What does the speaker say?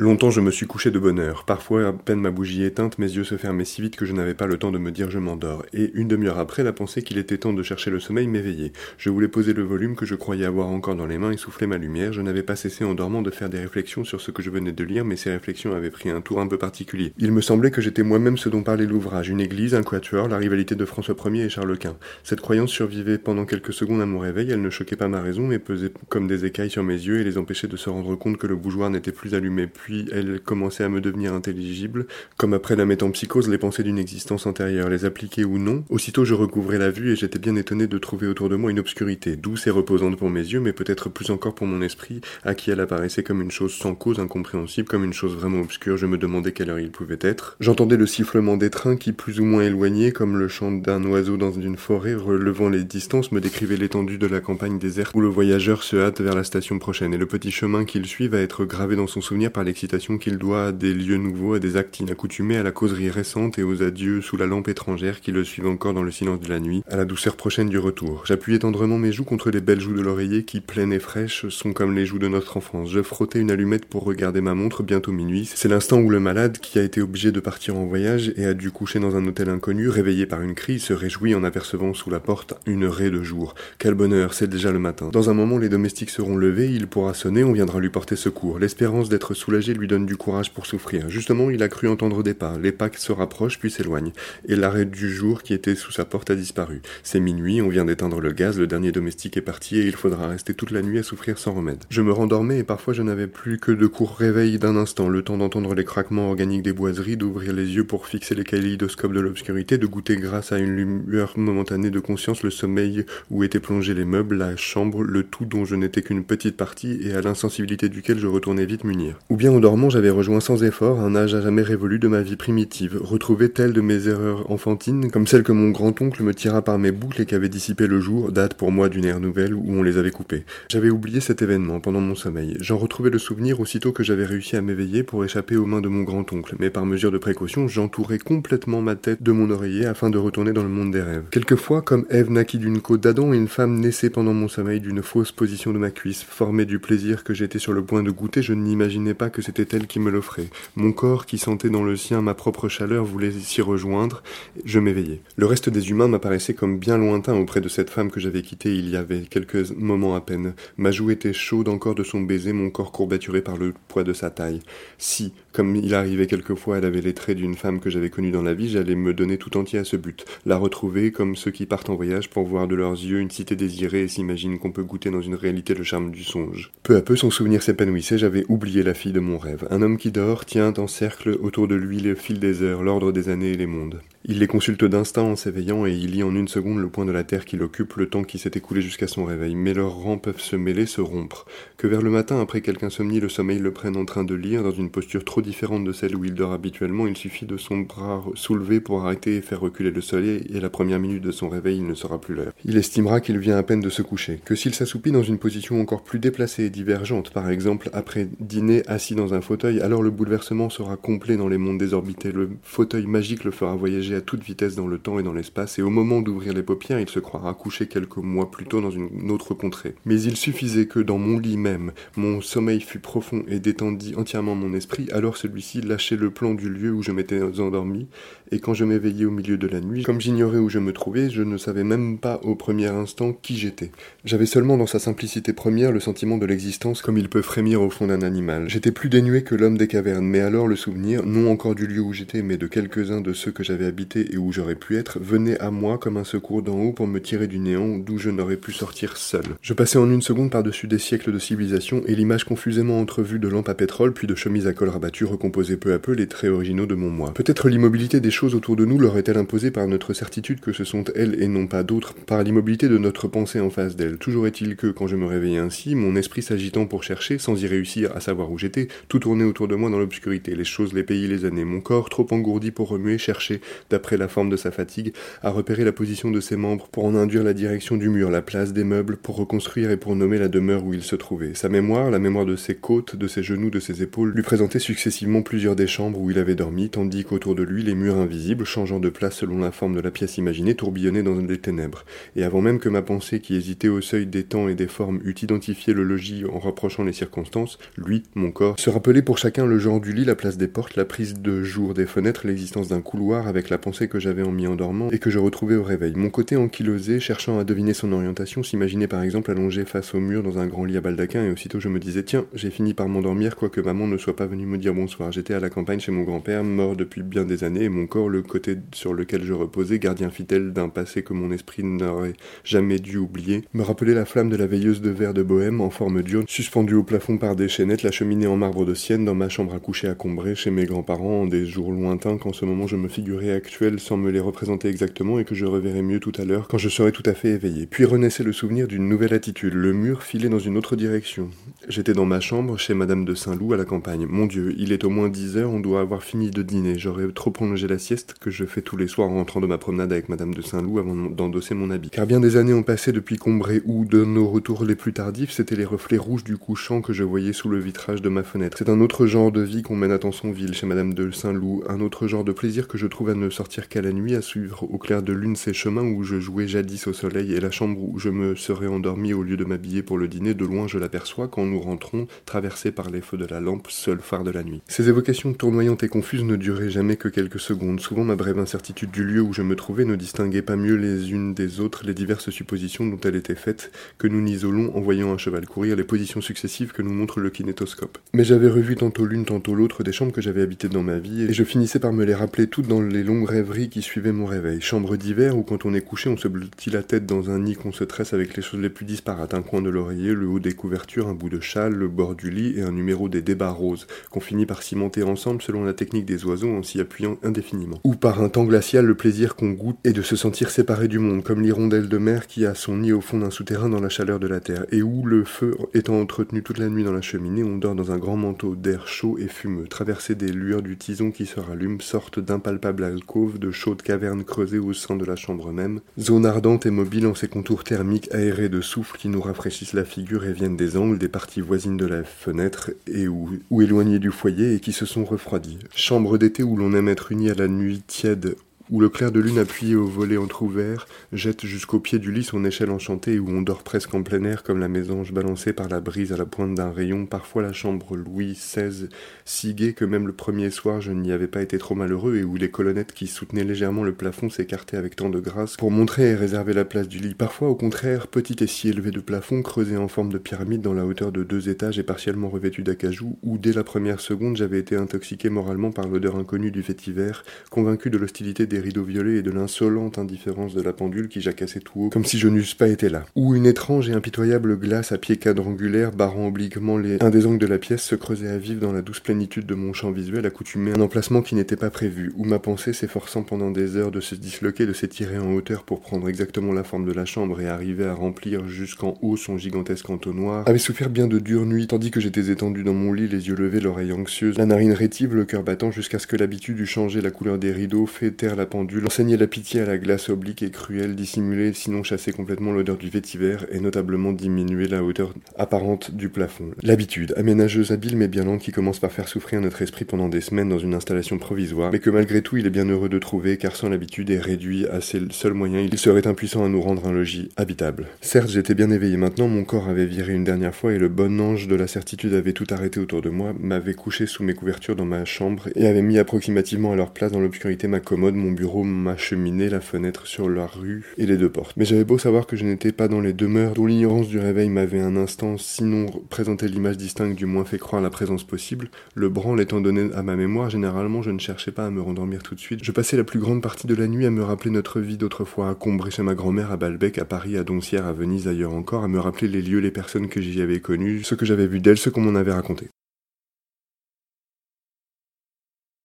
Longtemps je me suis couché de bonne heure. Parfois, à peine ma bougie éteinte, mes yeux se fermaient si vite que je n'avais pas le temps de me dire je m'endors. Et une demi-heure après, la pensée qu'il était temps de chercher le sommeil m'éveillait. Je voulais poser le volume que je croyais avoir encore dans les mains et souffler ma lumière. Je n'avais pas cessé en dormant de faire des réflexions sur ce que je venais de lire, mais ces réflexions avaient pris un tour un peu particulier. Il me semblait que j'étais moi-même ce dont parlait l'ouvrage, une église, un quatuor, la rivalité de François Ier et Charles Quint. Cette croyance survivait pendant quelques secondes à mon réveil, elle ne choquait pas ma raison, mais pesait comme des écailles sur mes yeux et les empêchait de se rendre compte que le bougeoir n'était plus allumé. Elle commençait à me devenir intelligible, comme après la métampsychose, les pensées d'une existence antérieure, les appliquer ou non. Aussitôt je recouvrais la vue et j'étais bien étonné de trouver autour de moi une obscurité, douce et reposante pour mes yeux, mais peut-être plus encore pour mon esprit, à qui elle apparaissait comme une chose sans cause, incompréhensible, comme une chose vraiment obscure. Je me demandais quelle heure il pouvait être. J'entendais le sifflement des trains qui, plus ou moins éloignés, comme le chant d'un oiseau dans une forêt, relevant les distances, me décrivait l'étendue de la campagne déserte où le voyageur se hâte vers la station prochaine, et le petit chemin qu'il suit va être gravé dans son souvenir par qu'il doit à des lieux nouveaux, à des actes inaccoutumés, à la causerie récente et aux adieux sous la lampe étrangère qui le suivent encore dans le silence de la nuit, à la douceur prochaine du retour. J'appuyais tendrement mes joues contre les belles joues de l'oreiller qui, pleines et fraîches, sont comme les joues de notre enfance. Je frottais une allumette pour regarder ma montre, bientôt minuit. C'est l'instant où le malade, qui a été obligé de partir en voyage et a dû coucher dans un hôtel inconnu, réveillé par une crise, se réjouit en apercevant sous la porte une raie de jour. Quel bonheur, c'est déjà le matin. Dans un moment, les domestiques seront levés, il pourra sonner, on viendra lui porter secours. L'espérance d'être soulagé lui donne du courage pour souffrir. Justement, il a cru entendre des pas. Les pas se rapprochent puis s'éloignent. Et l'arrêt du jour qui était sous sa porte a disparu. C'est minuit, on vient d'éteindre le gaz, le dernier domestique est parti et il faudra rester toute la nuit à souffrir sans remède. Je me rendormais et parfois je n'avais plus que de courts réveils d'un instant, le temps d'entendre les craquements organiques des boiseries, d'ouvrir les yeux pour fixer les kaléidoscopes de l'obscurité, de goûter grâce à une lueur momentanée de conscience le sommeil où étaient plongés les meubles, la chambre, le tout dont je n'étais qu'une petite partie et à l'insensibilité duquel je retournais vite munir. Ou bien en dormant j'avais rejoint sans effort un âge à jamais révolu de ma vie primitive, retrouver telle de mes erreurs enfantines, comme celle que mon grand-oncle me tira par mes boucles et qu'avait dissipé le jour, date pour moi d'une ère nouvelle où on les avait coupées. J'avais oublié cet événement pendant mon sommeil. J'en retrouvais le souvenir aussitôt que j'avais réussi à m'éveiller pour échapper aux mains de mon grand-oncle, mais par mesure de précaution, j'entourais complètement ma tête de mon oreiller afin de retourner dans le monde des rêves. Quelquefois, comme Ève naquit d'une côte d'Adam, une femme naissait pendant mon sommeil d'une fausse position de ma cuisse, formée du plaisir que j'étais sur le point de goûter, je n'imaginais pas que c'était elle qui me l'offrait. Mon corps, qui sentait dans le sien ma propre chaleur, voulait s'y rejoindre. Je m'éveillai. Le reste des humains m'apparaissait comme bien lointain auprès de cette femme que j'avais quittée il y avait quelques moments à peine. Ma joue était chaude encore de son baiser, mon corps courbaturé par le poids de sa taille. Si, comme il arrivait quelquefois, elle avait les traits d'une femme que j'avais connue dans la vie, j'allais me donner tout entier à ce but. La retrouver comme ceux qui partent en voyage pour voir de leurs yeux une cité désirée et s'imaginent qu'on peut goûter dans une réalité le charme du songe. Peu à peu, son souvenir s'épanouissait, j'avais oublié la fille de mon rêve. Un homme qui dort tient en cercle autour de lui le fil des heures, l'ordre des années et les mondes. Il les consulte d'instinct en s'éveillant et il lit en une seconde le point de la Terre qu'il occupe, le temps qui s'est écoulé jusqu'à son réveil. Mais leurs rangs peuvent se mêler, se rompre. Que vers le matin, après quelqu'un somni, le sommeil le prenne en train de lire, dans une posture trop différente de celle où il dort habituellement, il suffit de son bras soulevé pour arrêter et faire reculer le soleil, et la première minute de son réveil, il ne sera plus l'heure. Il estimera qu'il vient à peine de se coucher. Que s'il s'assoupit dans une position encore plus déplacée et divergente, par exemple après dîner assis dans un fauteuil, alors le bouleversement sera complet dans les mondes désorbités. Le fauteuil magique le fera voyager à toute vitesse dans le temps et dans l'espace, et au moment d'ouvrir les paupières, il se croira couché quelques mois plus tôt dans une autre contrée. Mais il suffisait que dans mon lit même, mon sommeil fût profond et détendit entièrement mon esprit, alors celui-ci lâchait le plan du lieu où je m'étais endormi, et quand je m'éveillais au milieu de la nuit, comme j'ignorais où je me trouvais, je ne savais même pas au premier instant qui j'étais. J'avais seulement dans sa simplicité première le sentiment de l'existence comme il peut frémir au fond d'un animal. J'étais plus dénué que l'homme des cavernes, mais alors le souvenir, non encore du lieu où j'étais, mais de quelques-uns de ceux que j'avais habités et où j'aurais pu être, venait à moi comme un secours d'en haut pour me tirer du néant d'où je n'aurais pu sortir seul. Je passais en une seconde par-dessus des siècles de civilisation et l'image confusément entrevue de lampes à pétrole puis de chemises à col rabattu recomposait peu à peu les traits originaux de mon moi. Peut-être l'immobilité des choses autour de nous leur est-elle imposée par notre certitude que ce sont elles et non pas d'autres, par l'immobilité de notre pensée en face d'elles. Toujours est-il que, quand je me réveillais ainsi, mon esprit s'agitant pour chercher, sans y réussir à savoir où j'étais, tout tournait autour de moi dans l'obscurité, les choses, les pays, les années. Mon corps, trop engourdi pour remuer, cherchait, d'après la forme de sa fatigue, à repérer la position de ses membres pour en induire la direction du mur, la place des meubles, pour reconstruire et pour nommer la demeure où il se trouvait. Sa mémoire, la mémoire de ses côtes, de ses genoux, de ses épaules, lui présentait successivement plusieurs des chambres où il avait dormi, tandis qu'autour de lui les murs invisibles, changeant de place selon la forme de la pièce imaginée, tourbillonnaient dans des ténèbres. Et avant même que ma pensée, qui hésitait au seuil des temps et des formes, eût identifié le logis en rapprochant les circonstances, lui, mon corps, se rappeler pour chacun le genre du lit, la place des portes, la prise de jour des fenêtres, l'existence d'un couloir avec la pensée que j'avais en m'y endormant et que je retrouvais au réveil. Mon côté ankylosé, cherchant à deviner son orientation, s'imaginait par exemple allongé face au mur dans un grand lit à baldaquin et aussitôt je me disais tiens, j'ai fini par m'endormir quoique maman ne soit pas venue me dire bonsoir. J'étais à la campagne chez mon grand-père, mort depuis bien des années et mon corps, le côté sur lequel je reposais, gardien fidèle d'un passé que mon esprit n'aurait jamais dû oublier, me rappelait la flamme de la veilleuse de verre de bohème en forme d'urne, suspendue au plafond par des chaînettes, la cheminée en marbre de Sienne dans ma chambre à coucher à Combray chez mes grands-parents en des jours lointains qu'en ce moment je me figurais actuels sans me les représenter exactement et que je reverrai mieux tout à l'heure quand je serai tout à fait éveillé. Puis renaissait le souvenir d'une nouvelle attitude, le mur filait dans une autre direction. J'étais dans ma chambre chez Madame de Saint-Loup à la campagne. Mon Dieu, il est au moins dix heures, on doit avoir fini de dîner. J'aurais trop prolongé la sieste que je fais tous les soirs en rentrant de ma promenade avec Madame de Saint-Loup avant d'endosser mon habit. Car bien des années ont passé depuis Combray où, de nos retours les plus tardifs, c'était les reflets rouges du couchant que je voyais sous le vitrage de ma fenêtre. C'est un autre genre de vie qu'on mène à Tansonville chez Madame de Saint-Loup, un autre genre de plaisir que je trouve à ne sortir qu'à la nuit, à suivre au clair de lune ces chemins où je jouais jadis au soleil et la chambre où je me serais endormi au lieu de m'habiller pour le dîner, de loin je l'aperçois quand nous rentrons, traversés par les feux de la lampe, seul phare de la nuit. Ces évocations tournoyantes et confuses ne duraient jamais que quelques secondes. Souvent ma brève incertitude du lieu où je me trouvais ne distinguait pas mieux les unes des autres les diverses suppositions dont elles étaient faites que nous n'isolons en voyant un cheval courir les positions successives que nous montre le kinétoscope. Mais j'avais revu tantôt l'une tantôt l'autre des chambres que j'avais habitées dans ma vie et je finissais par me les rappeler toutes dans les longues rêveries qui suivaient mon réveil. Chambre d'hiver où quand on est couché on se blottit la tête dans un nid qu'on se tresse avec les choses les plus disparates, un coin de l'oreiller, le haut des couvertures, un bout de châle, le bord du lit et un numéro des débats roses, qu'on finit par cimenter ensemble selon la technique des oiseaux en s'y appuyant indéfiniment. Ou par un temps glacial, le plaisir qu'on goûte est de se sentir séparé du monde, comme l'hirondelle de mer qui a son nid au fond d'un souterrain dans la chaleur de la terre, et où le feu étant entretenu toute la nuit dans la cheminée, on dort dans un grand d'air chaud et fumeux, traversé des lueurs du tison qui se rallume, sorte d'impalpable alcôve, de chaudes cavernes creusées au sein de la chambre même, zone ardente et mobile en ses contours thermiques aérés de souffle qui nous rafraîchissent la figure et viennent des angles, des parties voisines de la fenêtre et ou, ou éloignées du foyer et qui se sont refroidies. Chambre d'été où l'on aime être uni à la nuit tiède où le clair de lune appuyé au volet entr'ouvert jette jusqu'au pied du lit son échelle enchantée, où on dort presque en plein air comme la mésange balancée par la brise à la pointe d'un rayon, parfois la chambre Louis XVI, si gaie que même le premier soir je n'y avais pas été trop malheureux, et où les colonnettes qui soutenaient légèrement le plafond s'écartaient avec tant de grâce pour montrer et réserver la place du lit, parfois au contraire petite et si élevée de plafond, creusée en forme de pyramide dans la hauteur de deux étages et partiellement revêtue d'acajou, où dès la première seconde j'avais été intoxiqué moralement par l'odeur inconnue du vétiver, convaincu de l'hostilité des rideaux violets et de l'insolente indifférence de la pendule qui jacassait tout haut, comme si je n'eusse pas été là. Où une étrange et impitoyable glace à pieds quadrangulaires barrant obliquement les... un des angles de la pièce se creusait à vivre dans la douce plénitude de mon champ visuel accoutumé à un emplacement qui n'était pas prévu, où ma pensée s'efforçant pendant des heures de se disloquer, de s'étirer en hauteur pour prendre exactement la forme de la chambre et arriver à remplir jusqu'en haut son gigantesque entonnoir, avait souffert bien de dures nuits, tandis que j'étais étendu dans mon lit, les yeux levés, l'oreille anxieuse, la narine rétive, le cœur battant, jusqu'à ce que l'habitude eût changé la couleur des rideaux, fait taire la pendule, enseignait la pitié à la glace oblique et cruelle, dissimuler, sinon chasser complètement l'odeur du vétiver, et notablement diminuer la hauteur apparente du plafond. L'habitude, aménageuse habile mais bien lente qui commence par faire souffrir notre esprit pendant des semaines dans une installation provisoire, mais que malgré tout il est bien heureux de trouver, car sans l'habitude et réduit à ses seuls moyens, il serait impuissant à nous rendre un logis habitable. Certes, j'étais bien éveillé maintenant, mon corps avait viré une dernière fois, et le bon ange de la certitude avait tout arrêté autour de moi, m'avait couché sous mes couvertures dans ma chambre, et avait mis approximativement à leur place dans l'obscurité ma commode, mon bureau, ma cheminée, la fenêtre sur la rue et les deux portes. Mais j'avais beau savoir que je n'étais pas dans les demeures dont l'ignorance du réveil m'avait un instant sinon présenté l'image distincte du moins fait croire la présence possible, le branle étant donné à ma mémoire, généralement je ne cherchais pas à me rendormir tout de suite. Je passais la plus grande partie de la nuit à me rappeler notre vie d'autrefois, à Combray chez ma grand-mère, à Balbec, à Paris, à Doncières, à Venise, ailleurs encore, à me rappeler les lieux, les personnes que j'y avais connues, ce que j'avais vu d'elles, ce qu'on m'en avait raconté.